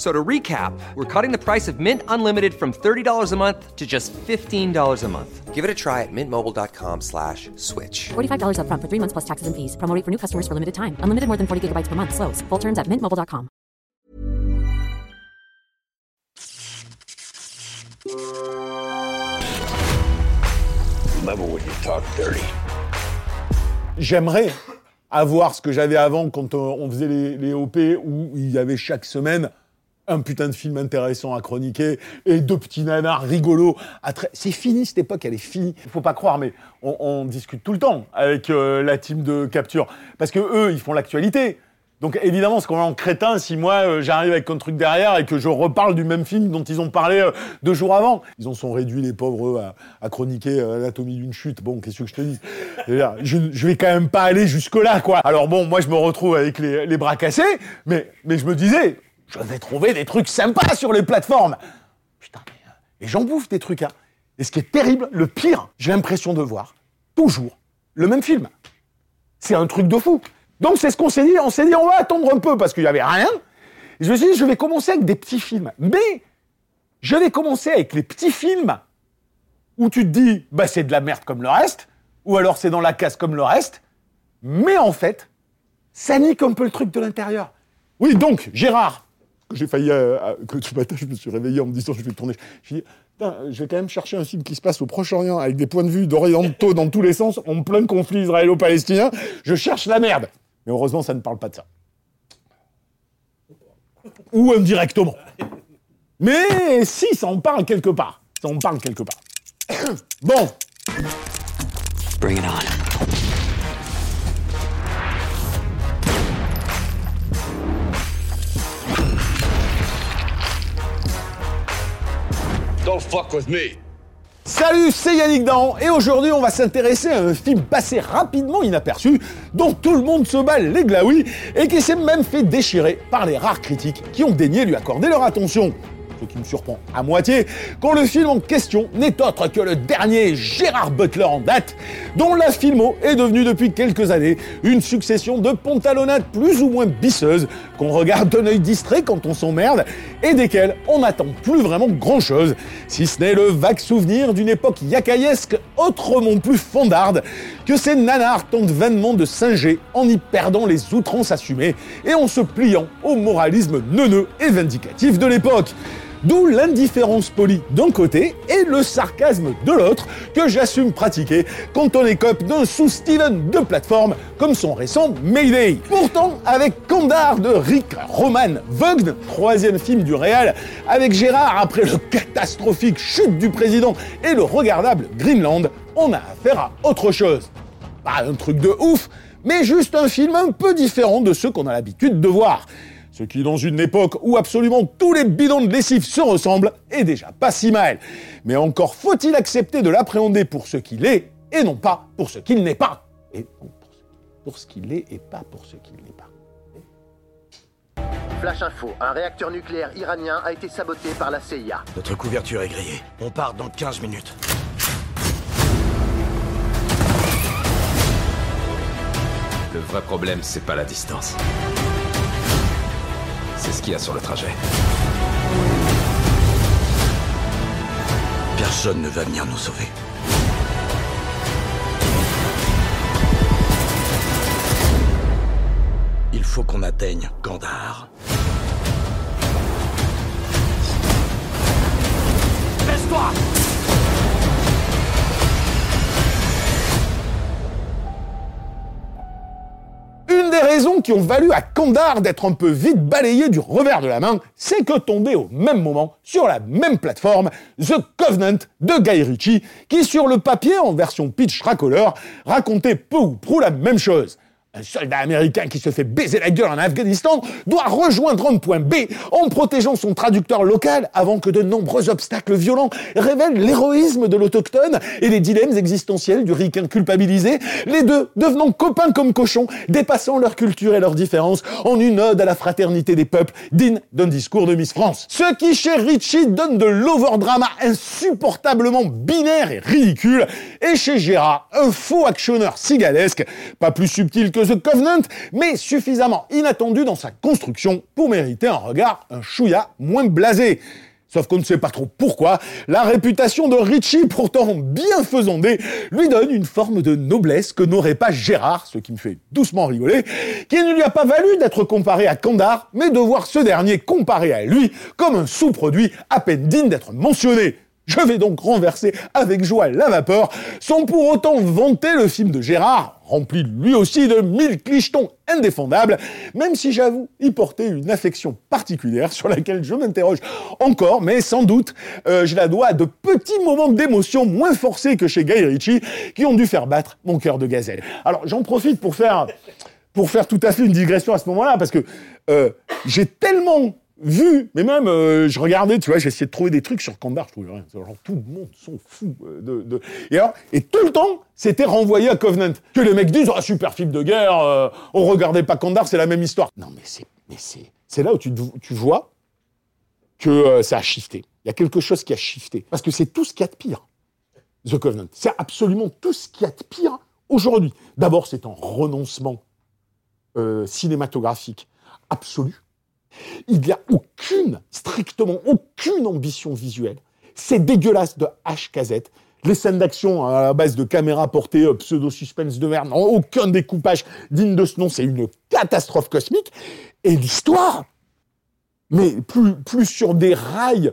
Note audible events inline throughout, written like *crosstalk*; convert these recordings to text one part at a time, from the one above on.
F- So to recap, we're cutting the price of Mint Unlimited from $30 a month to just $15 a month. Give it a try at mintmobile.com slash switch. $45 upfront for three months plus taxes and fees. Promo rate for new customers for limited time. Unlimited more than 40 gigabytes per month. Slows. Full terms at mintmobile.com. Never would you talk dirty. J'aimerais avoir ce que j'avais avant quand on, on faisait les, les OP où il y avait chaque semaine un putain de film intéressant à chroniquer et deux petits nanars rigolos. C'est fini cette époque, elle est finie. Il faut pas croire, mais on, discute tout le temps avec euh, la team de capture parce que eux, ils font l'actualité. Donc évidemment, c'est quand même crétin si moi euh, j'arrive avec un truc derrière et que je reparle du même film dont ils ont parlé euh, deux jours avant. Ils en sont réduits les pauvres eux, à, chroniquer l'anatomie d'une chute. Bon, qu'est-ce que je te dis? Je, je vais quand même pas aller jusque là, quoi. Alors bon, moi je me retrouve avec les, bras cassés, mais je me disais, je vais trouver des trucs sympas sur les plateformes. Putain, mais, euh, et j'en bouffe des trucs, hein. Et ce qui est terrible, le pire, j'ai l'impression de voir toujours le même film. C'est un truc de fou. Donc c'est ce qu'on s'est dit. On s'est dit, on va attendre un peu parce qu'il y avait rien. Et je me suis dit, je vais commencer avec des petits films. Mais je vais commencer avec les petits films où tu te dis, bah c'est de la merde comme le reste, ou alors c'est dans la casse comme le reste. Mais en fait, ça nique un peu le truc de l'intérieur. Oui, donc Gérard, j'ai failli, euh, euh, que ce matin je me suis réveillé en me disant je vais tourner. Je dit, je vais quand même chercher un film qui se passe au Proche-Orient avec des points de vue d'orientaux dans tous les sens, en plein conflit israélo-palestinien. Je cherche la merde. Mais heureusement, ça ne parle pas de ça. Ou indirectement. Mais si, ça en parle quelque part. Ça en parle quelque part. *coughs* bon, Bring it on. Salut, c'est Yannick Dan et aujourd'hui on va s'intéresser à un film passé rapidement inaperçu dont tout le monde se bat les glaouis et qui s'est même fait déchirer par les rares critiques qui ont daigné lui accorder leur attention. Ce qui me surprend à moitié quand le film en question n'est autre que le dernier Gérard Butler en date, dont la filmo est devenue depuis quelques années une succession de pantalonnades plus ou moins bisseuses qu'on regarde d'un œil distrait quand on s'emmerde et desquelles on n'attend plus vraiment grand chose, si ce n'est le vague souvenir d'une époque yakaïesque autrement plus fondarde que ces nanars tentent vainement de singer en y perdant les outrances assumées et en se pliant au moralisme neuneux et vindicatif de l'époque. D'où l'indifférence polie d'un côté et le sarcasme de l'autre que j'assume pratiquer quand on écope d'un sous-Steven de plateforme comme son récent Mayday. Pourtant, avec Kandar de Rick Roman Vogn, troisième film du réal, avec Gérard après le catastrophique chute du président et le regardable Greenland, on a affaire à autre chose. Pas un truc de ouf, mais juste un film un peu différent de ceux qu'on a l'habitude de voir. Ce qui, dans une époque où absolument tous les bidons de lessive se ressemblent, est déjà pas si mal. Mais encore faut-il accepter de l'appréhender pour ce qu'il est, et non pas pour ce qu'il n'est pas. Et non, pour ce- pour ce qu'il est, et pas pour ce qu'il n'est pas. Flash info, un réacteur nucléaire iranien a été saboté par la CIA. Notre couverture est grillée. On part dans 15 minutes. Le vrai problème, c'est pas la distance. C'est ce qu'il y a sur le trajet. Personne ne va venir nous sauver. Il faut qu'on atteigne Kandahar. Laisse-toi raisons qui ont valu à Kandar d'être un peu vite balayé du revers de la main, c'est que tombait au même moment, sur la même plateforme, The Covenant de Guy Ritchie, qui sur le papier, en version pitch racoleur, racontait peu ou prou la même chose. Un soldat américain qui se fait baiser la gueule en Afghanistan doit rejoindre un point B en protégeant son traducteur local avant que de nombreux obstacles violents révèlent l'héroïsme de l'autochtone et les dilemmes existentiels du ricain culpabilisé, les deux devenant copains comme cochons, dépassant leur culture et leurs différences en une ode à la fraternité des peuples digne d'un discours de Miss France. Ce qui chez Richie donne de l'overdrama insupportablement binaire et ridicule, et chez Gérard un faux actionneur cigalesque, pas plus subtil que The Covenant, mais suffisamment inattendu dans sa construction pour mériter un regard un chouïa moins blasé. Sauf qu'on ne sait pas trop pourquoi, la réputation de Richie, pourtant bien faisandée, lui donne une forme de noblesse que n'aurait pas Gérard, ce qui me fait doucement rigoler, qui ne lui a pas valu d'être comparé à Kandar, mais de voir ce dernier comparé à lui comme un sous-produit à peine digne d'être mentionné. Je vais donc renverser avec joie la vapeur, sans pour autant vanter le film de Gérard, rempli lui aussi de mille clichetons indéfendables, même si j'avoue y porter une affection particulière sur laquelle je m'interroge encore, mais sans doute euh, je la dois à de petits moments d'émotion moins forcés que chez Guy Ritchie, qui ont dû faire battre mon cœur de gazelle. Alors j'en profite pour faire, tout à fait une digression à ce moment-là, parce que euh, j'ai tellement vu, mais même, euh, je regardais, tu vois, j'essayais de trouver des trucs sur Kandar, je trouvais rien. Genre, tout le monde sont fous. euh, de, Et, tout le temps, c'était renvoyé à Covenant. Que les mecs disent, ah, super film de guerre, euh, on regardait pas Kandar, c'est la même histoire. Non, mais c'est, mais c'est, c'est là où tu, tu vois que euh, ça a shifté. Il y a quelque chose qui a shifté. Parce que c'est tout ce qu'il y a de pire. The Covenant. C'est absolument tout ce qu'il y a de pire aujourd'hui. D'abord, c'est un renoncement cinématographique absolu. Il n'y a aucune, strictement aucune ambition visuelle. C'est dégueulasse de HKZ. Les scènes d'action à la base de caméras portées euh, pseudo-suspense de merde, aucun découpage digne de ce nom, c'est une catastrophe cosmique. Et l'histoire, mais plus, sur des rails,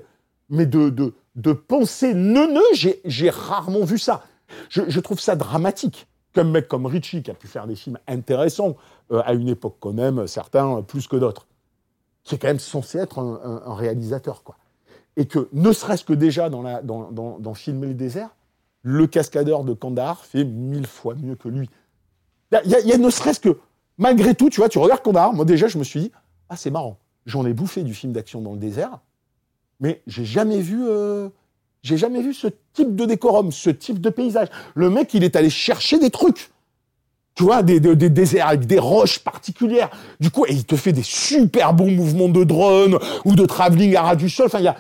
mais de, de, de neuneux, j'ai, rarement vu ça. Je, trouve ça dramatique. Qu'un mec comme Ritchie, qui a pu faire des films intéressants euh, à une époque qu'on aime, certains euh, plus que d'autres, qui est quand même censé être un, réalisateur, quoi. Et que, ne serait-ce que déjà dans, Filmer le désert, le cascadeur de Kandahar fait mille fois mieux que lui. Il y a- ne serait-ce que, malgré tout, tu vois, tu regardes Kandahar, moi déjà, je me suis dit, ah, c'est marrant, j'en ai bouffé du film d'action dans le désert, mais j'ai jamais vu, euh, jamais vu ce type de décorum, ce type de paysage. Le mec, il est allé chercher des trucs. Tu vois, des, des, des déserts avec des roches particulières. Du coup, et il te fait des super bons mouvements de drone ou de travelling à ras du sol. Enfin, il y a,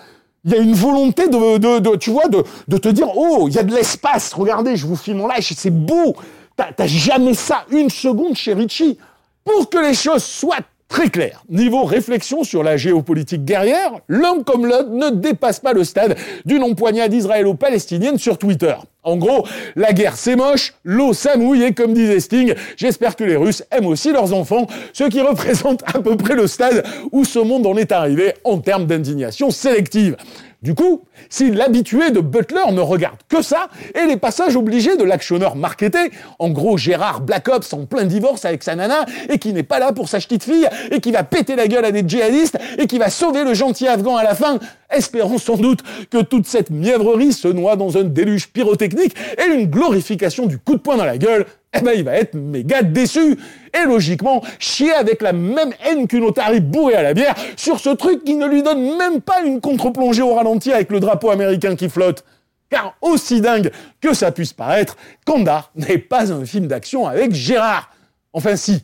y a une volonté de, de, de- tu vois, de, de te dire, oh, il y a de l'espace. Regardez, je vous filme en live, c'est beau. T'as jamais ça une seconde chez Richie. Pour que les choses soient très claires, niveau réflexion sur la géopolitique guerrière, l'un comme l'autre ne dépasse pas le stade d'une empoignade israélo-palestinienne sur Twitter. En gros, la guerre c'est moche, l'eau ça mouille et comme disait Sting, j'espère que les Russes aiment aussi leurs enfants, ce qui *laughs* représente à peu près le stade où ce monde en est arrivé en termes d'indignation sélective. Du coup, si l'habitué de Butler ne regarde que ça, et les passages obligés de l'actionneur marketé, en gros Gérard Black Ops en plein divorce avec sa nana, et qui n'est pas là pour sa petite fille, et qui va péter la gueule à des djihadistes, et qui va sauver le gentil afghan à la fin, espérant sans doute que toute cette mièvrerie se noie dans un déluge pyrotechnique et une glorification du coup de poing dans la gueule, eh ben il va être méga déçu. Et logiquement, chier avec la même haine qu'une otarie bourrée à la bière sur ce truc qui ne lui donne même pas une contre-plongée au ralenti avec le drapeau américain qui flotte. Car aussi dingue que ça puisse paraître, Kandar n'est pas un film d'action avec Gérard. Enfin si,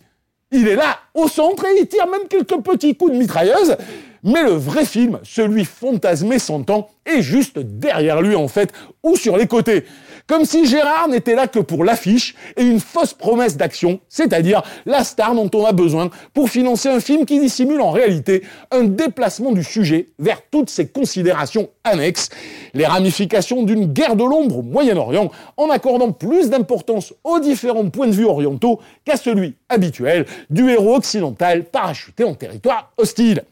il est là, au centre, et il tire même quelques petits coups de mitrailleuse. Mais le vrai film, celui fantasmé son temps, est juste derrière lui en fait, ou sur les côtés. Comme si Gérard n'était là que pour l'affiche et une fausse promesse d'action, c'est-à-dire la star dont on a besoin pour financer un film qui dissimule en réalité un déplacement du sujet vers toutes ses considérations annexes, les ramifications d'une guerre de l'ombre au Moyen-Orient, en accordant plus d'importance aux différents points de vue orientaux qu'à celui habituel du héros occidental parachuté en territoire hostile.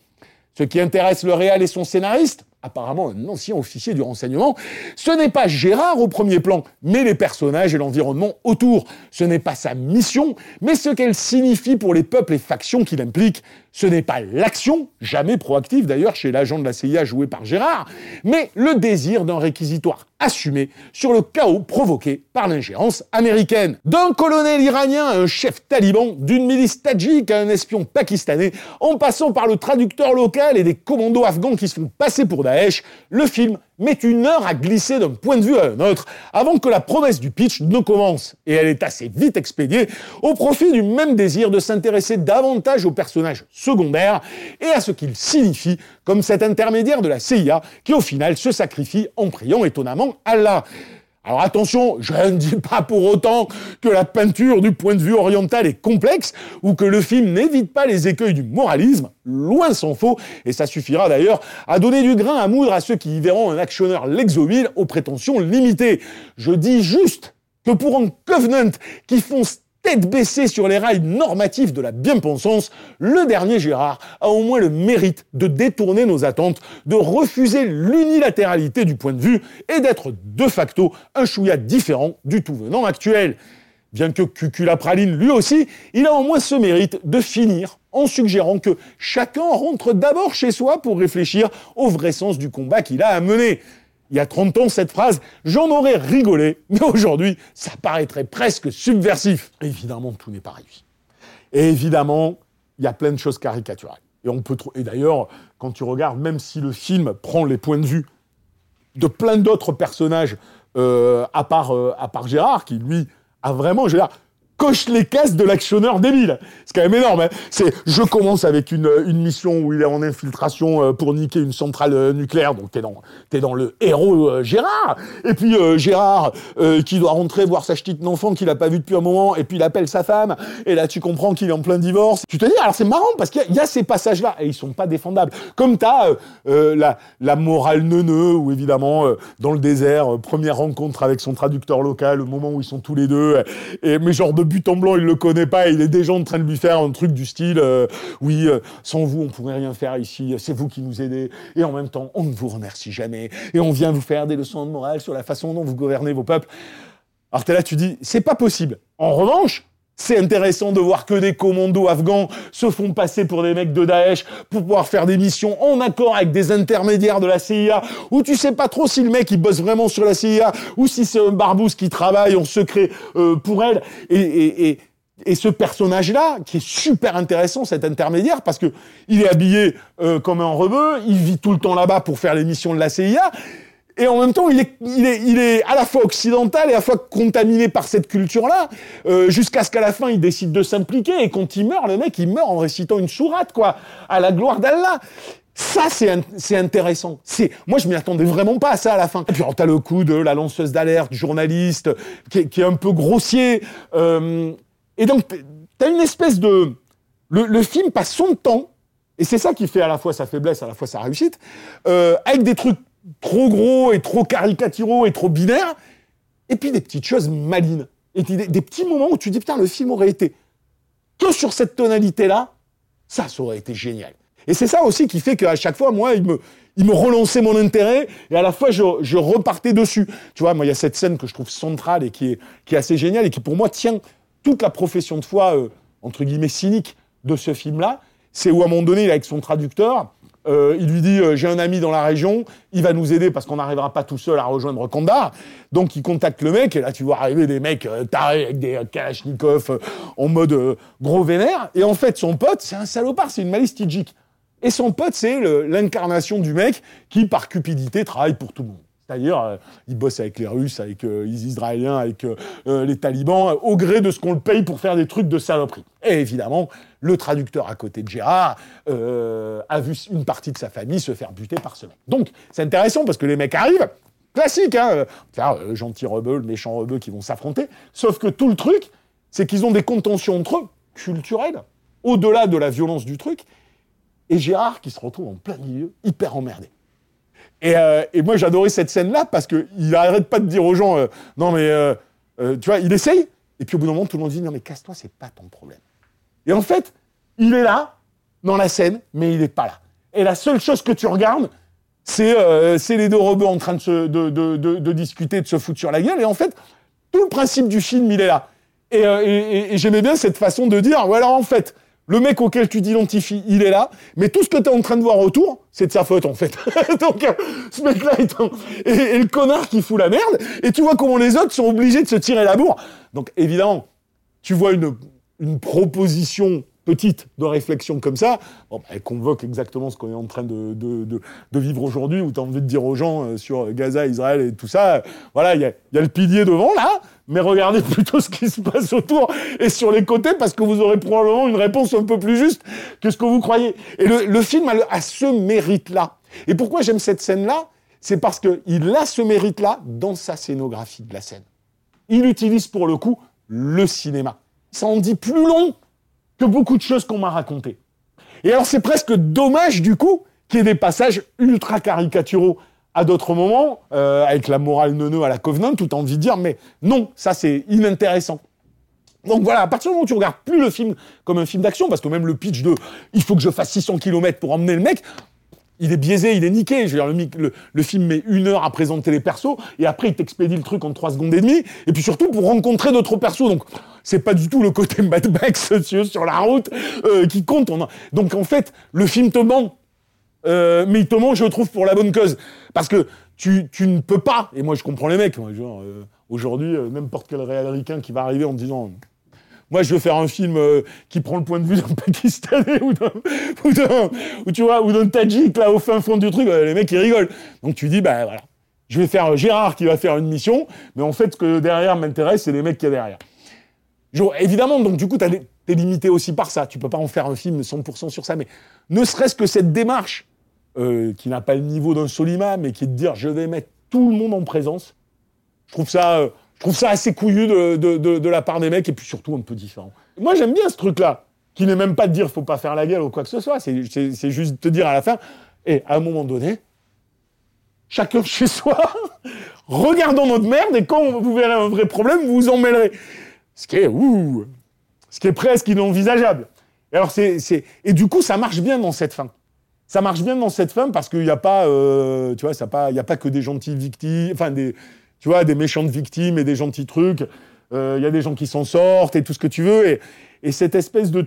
Ce qui intéresse le réal et son scénariste, apparemment un ancien officier du renseignement. Ce n'est pas Gérard au premier plan, mais les personnages et l'environnement autour. Ce n'est pas sa mission, mais ce qu'elle signifie pour les peuples et factions qu'il implique. Ce n'est pas l'action, jamais proactive d'ailleurs chez l'agent de la CIA joué par Gérard, mais le désir d'un réquisitoire assumé sur le chaos provoqué par l'ingérence américaine. D'un colonel iranien à un chef taliban, d'une milice tadjik à un espion pakistanais, en passant par le traducteur local et des commandos afghans qui se font passer pour Le film met une heure à glisser d'un point de vue à un autre avant que la promesse du pitch ne commence. Et elle est assez vite expédiée au profit du même désir de s'intéresser davantage aux personnages secondaires et à ce qu'ils signifient comme cet intermédiaire de la CIA qui au final se sacrifie en priant étonnamment Allah. Alors attention, je ne dis pas pour autant que la peinture du point de vue oriental est complexe ou que le film n'évite pas les écueils du moralisme, loin s'en faut, et ça suffira d'ailleurs à donner du grain à moudre à ceux qui y verront un actionneur Lexoville aux prétentions limitées. Je dis juste que pour un Covenant qui fonce tête baissée sur les rails normatifs de la bien-pensance, le dernier Gérard a au moins le mérite de détourner nos attentes, de refuser l'unilatéralité du point de vue et d'être de facto un chouïa différent du tout venant actuel. Bien que Cuculapraline lui aussi, il a au moins ce mérite de finir en suggérant que chacun rentre d'abord chez soi pour réfléchir au vrai sens du combat qu'il a à mener il y a 30 ans, cette phrase, j'en aurais rigolé, mais aujourd'hui, ça paraîtrait presque subversif. Évidemment, tout n'est pas réussi. Et évidemment, il y a plein de choses caricaturales. Et on peut et d'ailleurs, quand tu regardes, même si le film prend les points de vue de plein d'autres personnages, euh, à, part, euh, à part Gérard, qui lui a vraiment, Gérard, coche les cases de l'actionneur débile. C'est quand même énorme. Hein. c'est, je commence avec une, une, mission où il est en infiltration euh, pour niquer une centrale euh, nucléaire. Donc t'es dans, t'es dans le héros euh, Gérard. Et puis Gérard qui doit rentrer voir sa petite enfant qu'il a pas vu depuis un moment. Et puis il appelle sa femme. Et là tu comprends qu'il est en plein divorce. Tu te dis alors c'est marrant parce qu'il y, y, a ces passages là et ils sont pas défendables. Comme t'as la, la morale neuneux où évidemment dans le désert première rencontre avec son traducteur local, le moment où ils sont tous les deux. Et mais genre de but blanc, il le connaît pas, il est déjà en train de lui faire un truc du style euh, oui, euh, sans vous, on pourrait rien faire ici, c'est vous qui nous aidez, et en même temps, on ne vous remercie jamais, et on vient vous faire des leçons de morale sur la façon dont vous gouvernez vos peuples. Alors t'es là, tu dis, c'est pas possible. En revanche, c'est intéressant de voir que des commandos afghans se font passer pour des mecs de Daesh pour pouvoir faire des missions en accord avec des intermédiaires de la CIA, où tu sais pas trop si le mec il bosse vraiment sur la CIA ou si c'est un barbouze qui travaille en secret euh, pour elle. Et, et, ce personnage-là, qui est super intéressant, cet intermédiaire, parce que il est habillé euh, comme un rebeu, il vit tout le temps là-bas pour faire les missions de la CIA et en même temps, il est, à la fois occidental et à la fois contaminé par cette culture-là, euh, jusqu'à ce qu'à la fin, il décide de s'impliquer. Et quand il meurt, le mec, il meurt en récitant une sourate, quoi, à la gloire d'Allah. Ça, c'est intéressant. C'est moi, je m'y attendais vraiment pas à ça à la fin. Et puis, t'as le coup de la lanceuse d'alerte, journaliste, qui est, un peu grossier. Euh, et donc, t'as une espèce de... Le, le, film passe son temps, et c'est ça qui fait à la fois sa faiblesse, à la fois sa réussite, euh, avec des trucs trop gros et trop caricaturaux et trop binaires, et puis des petites choses malines. Et des, petits moments où tu dis, putain, le film aurait été que sur cette tonalité-là, ça, ça aurait été génial. Et c'est ça aussi qui fait qu'à chaque fois, moi, il me, il me relançait mon intérêt et à la fois, je, je repartais dessus. Tu vois, moi, il y a cette scène que je trouve centrale et qui est, qui est assez géniale et qui, pour moi, tient toute la profession de foi, euh, entre guillemets, cynique de ce film-là. C'est où, à un moment donné, il est avec son traducteur euh, il lui dit euh, j'ai un ami dans la région, il va nous aider parce qu'on n'arrivera pas tout seul à rejoindre Kandahar. Donc il contacte le mec et là tu vois arriver des mecs euh, tarés avec des kalachnikovs en mode gros vénère. Et en fait son pote c'est un salopard, c'est une malice tijik. Et son pote c'est l'incarnation du mec qui par cupidité travaille pour tout le monde. C'est-à-dire, il bosse avec les Russes, avec les Israéliens, avec les talibans, au gré de ce qu'on le paye pour faire des trucs de saloperie. Et évidemment, le traducteur à côté de Gérard euh, a vu une partie de sa famille se faire buter par ce mec. Donc, c'est intéressant parce que les mecs arrivent, classique, hein, euh, gentil rebeu, méchant rebeu qui vont s'affronter, sauf que tout le truc, c'est qu'ils ont des contentions entre eux, culturelles, au-delà de la violence du truc, et Gérard qui se retrouve en plein milieu, hyper emmerdé. Et, euh, et moi, j'adorais cette scène-là parce qu'il n'arrête pas de dire aux gens, non mais, tu vois, il essaye, et puis au bout d'un moment, tout le monde dit, non mais casse-toi, c'est pas ton problème. Et en fait, il est là, dans la scène, mais il n'est pas là. Et la seule chose que tu regardes, c'est euh, les deux robots en train de, se, de, discuter, de se foutre sur la gueule. Et en fait, tout le principe du film, il est là. Et, euh, j'aimais bien cette façon de dire, voilà, en fait, le mec auquel tu t'identifies, il est là, mais tout ce que tu es en train de voir autour, c'est de sa faute, en fait. *laughs* Donc, euh, ce mec-là est et, le connard qui fout la merde, et tu vois comment les autres sont obligés de se tirer la bourre. Donc, évidemment, tu vois une, proposition petite de réflexion comme ça, bon, bah, elle convoque exactement ce qu'on est en train de, vivre aujourd'hui, où tu as envie de dire aux gens euh, sur Gaza, Israël et tout ça, voilà, il y y a le pilier devant là, mais regardez plutôt ce qui se passe autour et sur les côtés, parce que vous aurez probablement une réponse un peu plus juste que ce que vous croyez. Et le, film a, a ce mérite-là. Et pourquoi j'aime cette scène-là? C'est parce qu'il a ce mérite-là dans sa scénographie de la scène il utilise pour le coup le cinéma. Ça en dit plus long que beaucoup de choses qu'on m'a racontées. Et alors c'est presque dommage du coup qu'il y ait des passages ultra caricaturaux à d'autres moments, euh, avec la morale neuneu à la Covenant, tout envie de dire, mais non, ça c'est inintéressant. Donc voilà, à partir du moment où tu regardes plus le film comme un film d'action, parce que même le pitch de il faut que je fasse 600 km pour emmener le mec, il est biaisé, il est niqué. Je veux dire, le, film met une heure à présenter les persos, et après il t'expédie le truc en trois secondes et demie, et puis surtout pour rencontrer d'autres persos. Donc c'est pas du tout le côté *laughs* Mad Max sur la route euh, qui compte. Donc en fait, le film te ment. Euh, mais il te ment, je trouve, pour la bonne cause. Parce que tu, tu ne peux pas, et moi je comprends les mecs, euh, aujourd'hui, euh, n'importe quel réel américain qui va arriver en disant moi, je veux faire un film euh, qui prend le point de vue d'un *laughs* Pakistanais ou d'un, ou d'un, ou tu vois, ou d'un Tadjik, là, au fin fond du truc. les mecs, ils rigolent. Donc, tu dis, bah voilà. Je vais faire Gérard qui va faire une mission, mais en fait, ce que derrière m'intéresse, c'est les mecs qui a derrière. Évidemment, donc, du coup, t'es limité aussi par ça. Tu peux pas en faire un film 100% sur ça, mais ne serait-ce que cette démarche, euh, qui n'a pas le niveau d'un Solima, mais qui est de dire, je vais mettre tout le monde en présence. Je trouve ça, euh, je trouve ça assez couillu de, la part des mecs et puis surtout un peu différent. Moi, j'aime bien ce truc-là, qui n'est même pas de dire faut pas faire la gueule ou quoi que ce soit. C'est, juste de te dire à la fin, et à un moment donné, chacun *laughs* chez soi, regardons notre merde et quand vous verrez un vrai problème, vous vous en mêlerez. Ce qui est, ouh, ce qui est presque inenvisageable. Et alors, c'est, et du coup, ça marche bien dans cette fin ça marche bien dans cette fin parce qu'il n'y a pas, euh, tu vois, il y a pas que des gentilles victimes, enfin des, tu vois, des méchantes victimes et des gentils trucs. Euh, Il y a des gens qui s'en sortent et tout ce que tu veux et, et cette espèce de,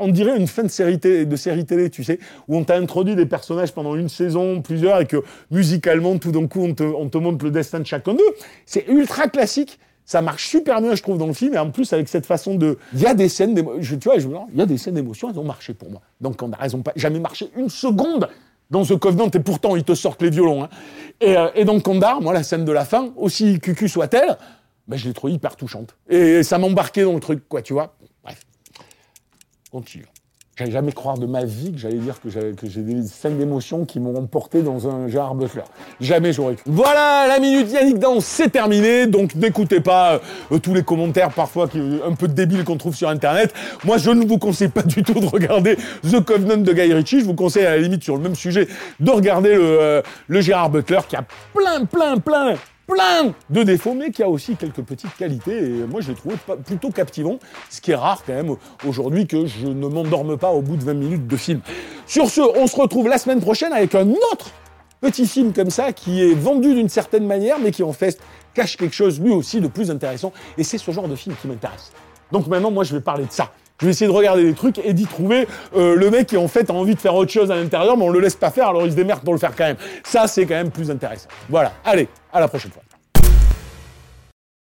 on dirait une fin de série télé, tu sais, où on t'a introduit des personnages pendant une saison, plusieurs et que musicalement, tout d'un coup, on te montre le destin de chacun d'eux. C'est ultra classique. Ça marche super bien, je trouve, dans le film. Et en plus, avec cette façon de. Il y a des scènes d'émotion. Tu vois, je me il y a des scènes d'émotion, elles ont marché pour moi. Donc, on a raison, pas jamais marché une seconde dans The Covenant. Et pourtant, ils te sortent les violons. hein. Et, euh, et dans Kandar, moi, la scène de la fin, aussi cucu soit-elle, ben, je l'ai trouvée hyper touchante. Et ça m'embarquait dans le truc, quoi, tu vois. Bref. Continue. J'allais jamais croire de ma vie que j'allais dire que j'ai des scènes d'émotion qui m'ont emporté dans un Gérard Butler. Jamais j'aurais cru. Voilà, la minute Yannick Dans, c'est terminé. Donc n'écoutez pas euh, tous les commentaires parfois qui, un peu débiles qu'on trouve sur Internet. Moi, je ne vous conseille pas du tout de regarder The Covenant de Guy Ritchie. Je vous conseille à la limite sur le même sujet de regarder le, euh, le Gérard Butler qui a plein, plein, plein plein de défauts, mais qui a aussi quelques petites qualités. Et moi, je l'ai trouvé plutôt captivant, ce qui est rare quand même aujourd'hui que je ne m'endorme pas au bout de 20 minutes de film. Sur ce, on se retrouve la semaine prochaine avec un autre petit film comme ça qui est vendu d'une certaine manière, mais qui en fait cache quelque chose lui aussi de plus intéressant. Et c'est ce genre de film qui m'intéresse. Donc maintenant, moi, je vais parler de ça. Je vais essayer de regarder des trucs et d'y trouver euh, le mec qui en fait a envie de faire autre chose à l'intérieur, mais on le laisse pas faire, alors il se démerde pour le faire quand même. Ça, c'est quand même plus intéressant. Voilà. Allez, à la prochaine fois.